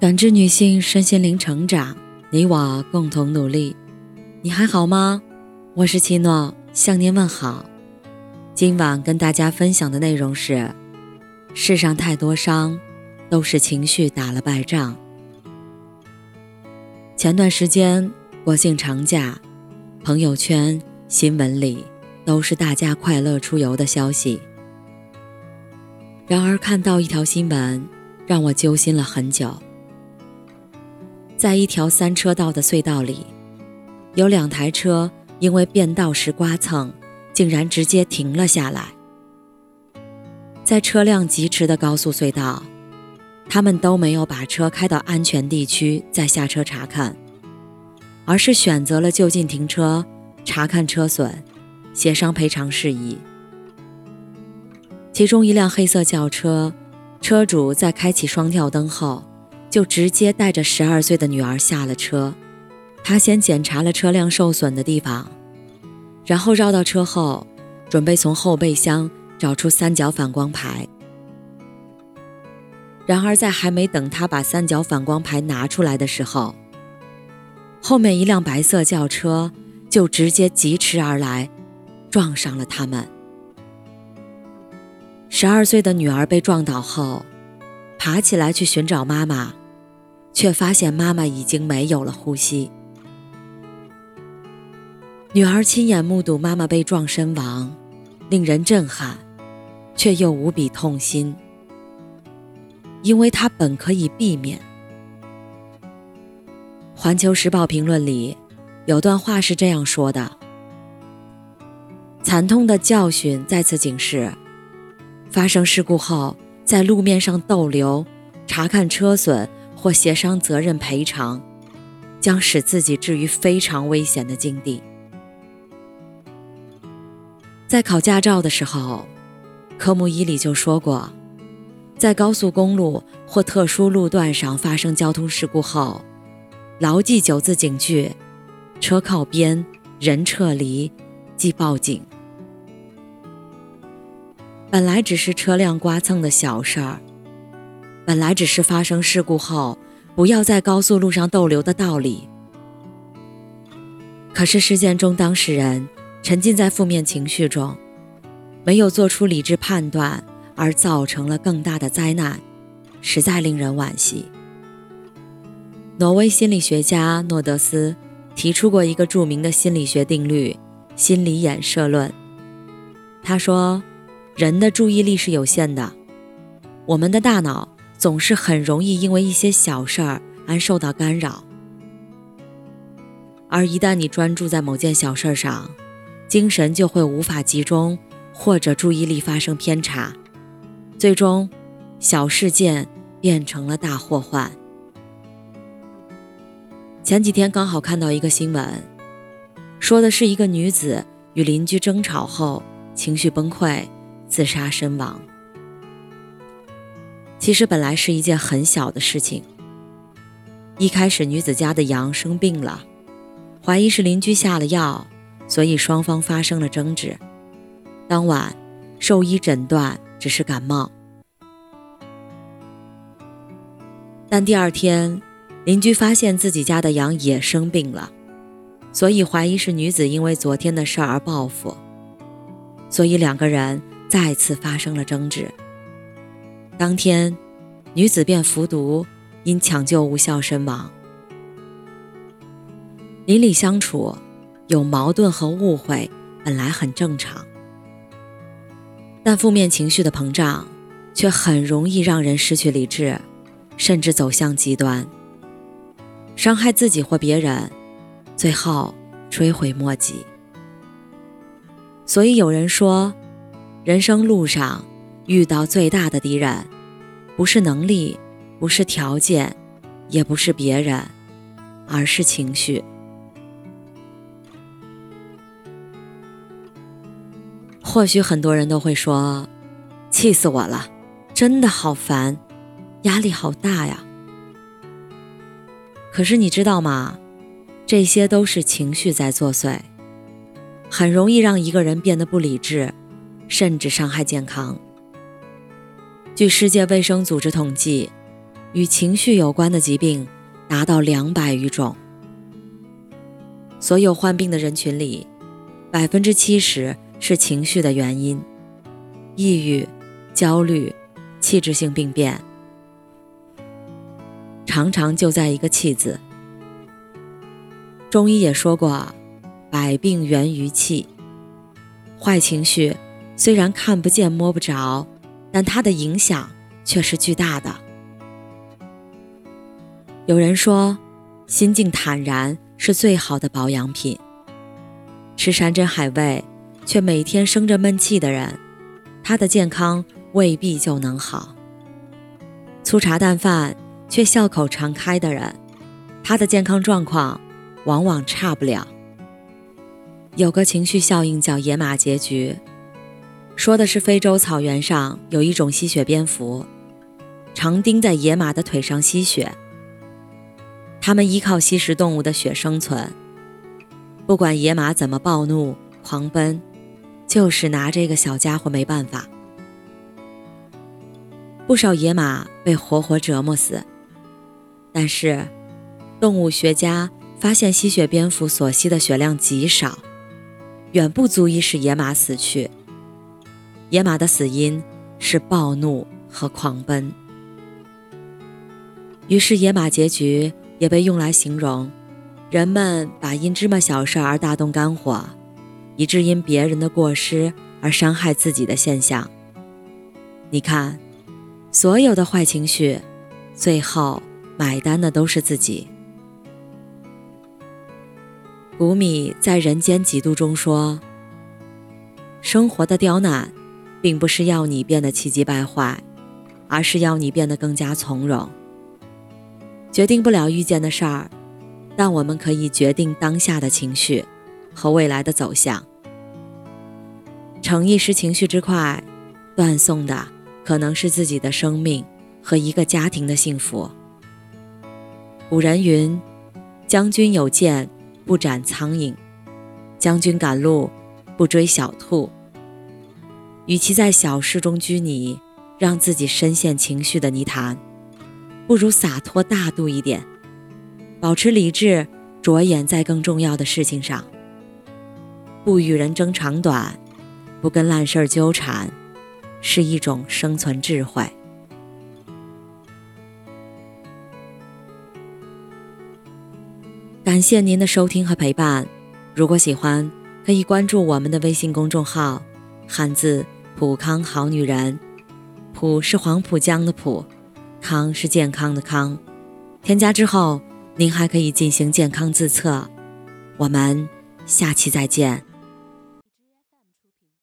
感知女性身心灵成长，你我共同努力。你还好吗？我是七诺，向您问好。今晚跟大家分享的内容是：世上太多伤，都是情绪打了败仗。前段时间国庆长假，朋友圈、新闻里都是大家快乐出游的消息。然而看到一条新闻，让我揪心了很久。在一条三车道的隧道里，有两台车因为变道时刮蹭，竟然直接停了下来。在车辆疾驰的高速隧道，他们都没有把车开到安全地区再下车查看，而是选择了就近停车查看车损，协商赔偿事宜。其中一辆黑色轿车，车主在开启双跳灯后。就直接带着十二岁的女儿下了车，他先检查了车辆受损的地方，然后绕到车后，准备从后备箱找出三角反光牌。然而，在还没等他把三角反光牌拿出来的时候，后面一辆白色轿车就直接疾驰而来，撞上了他们。十二岁的女儿被撞倒后，爬起来去寻找妈妈。却发现妈妈已经没有了呼吸。女儿亲眼目睹妈妈被撞身亡，令人震撼，却又无比痛心，因为她本可以避免。《环球时报》评论里有段话是这样说的：“惨痛的教训再次警示，发生事故后在路面上逗留，查看车损。”或协商责任赔偿，将使自己置于非常危险的境地。在考驾照的时候，科目一里就说过，在高速公路或特殊路段上发生交通事故后，牢记九字警句：车靠边，人撤离，即报警。本来只是车辆刮蹭的小事儿。本来只是发生事故后不要在高速路上逗留的道理，可是事件中当事人沉浸在负面情绪中，没有做出理智判断，而造成了更大的灾难，实在令人惋惜。挪威心理学家诺德斯提出过一个著名的心理学定律——心理衍射论。他说，人的注意力是有限的，我们的大脑。总是很容易因为一些小事儿而受到干扰，而一旦你专注在某件小事上，精神就会无法集中，或者注意力发生偏差，最终小事件变成了大祸患。前几天刚好看到一个新闻，说的是一个女子与邻居争吵后情绪崩溃，自杀身亡。其实本来是一件很小的事情。一开始，女子家的羊生病了，怀疑是邻居下了药，所以双方发生了争执。当晚，兽医诊断只是感冒，但第二天，邻居发现自己家的羊也生病了，所以怀疑是女子因为昨天的事儿而报复，所以两个人再次发生了争执。当天，女子便服毒，因抢救无效身亡。邻里相处，有矛盾和误会本来很正常，但负面情绪的膨胀，却很容易让人失去理智，甚至走向极端，伤害自己或别人，最后追悔莫及。所以有人说，人生路上。遇到最大的敌人，不是能力，不是条件，也不是别人，而是情绪。或许很多人都会说：“气死我了，真的好烦，压力好大呀。”可是你知道吗？这些都是情绪在作祟，很容易让一个人变得不理智，甚至伤害健康。据世界卫生组织统计，与情绪有关的疾病达到两百余种。所有患病的人群里，百分之七十是情绪的原因，抑郁、焦虑、器质性病变，常常就在一个“气”字。中医也说过，百病源于气。坏情绪虽然看不见摸不着，但它的影响却是巨大的。有人说，心境坦然是最好的保养品。吃山珍海味却每天生着闷气的人，他的健康未必就能好。粗茶淡饭却笑口常开的人，他的健康状况往往差不了。有个情绪效应叫野马结局，说的是非洲草原上有一种吸血蝙蝠，常盯在野马的腿上吸血。它们依靠吸食动物的血生存，不管野马怎么暴怒狂奔，就是拿这个小家伙没办法。不少野马被活活折磨死，但是动物学家发现吸血蝙蝠所吸的血量极少。远不足以使野马死去。野马的死因是暴怒和狂奔。于是，野马结局也被用来形容人们把因芝麻小事而大动肝火，以致因别人的过失而伤害自己的现象。你看，所有的坏情绪，最后买单的都是自己。谷米在《人间几度》中说：“生活的刁难，并不是要你变得气急败坏，而是要你变得更加从容。决定不了遇见的事儿，但我们可以决定当下的情绪和未来的走向。逞一时情绪之快，断送的可能是自己的生命和一个家庭的幸福。”古人云：“将军有剑。”不斩苍蝇，将军赶路不追小兔。与其在小事中拘泥，让自己深陷情绪的泥潭，不如洒脱大度一点，保持理智，着眼在更重要的事情上。不与人争长短，不跟烂事儿纠缠，是一种生存智慧。感谢您的收听和陪伴。如果喜欢，可以关注我们的微信公众号“汉字普康好女人”。普是黄浦江的浦，康是健康的康。添加之后，您还可以进行健康自测。我们下期再见。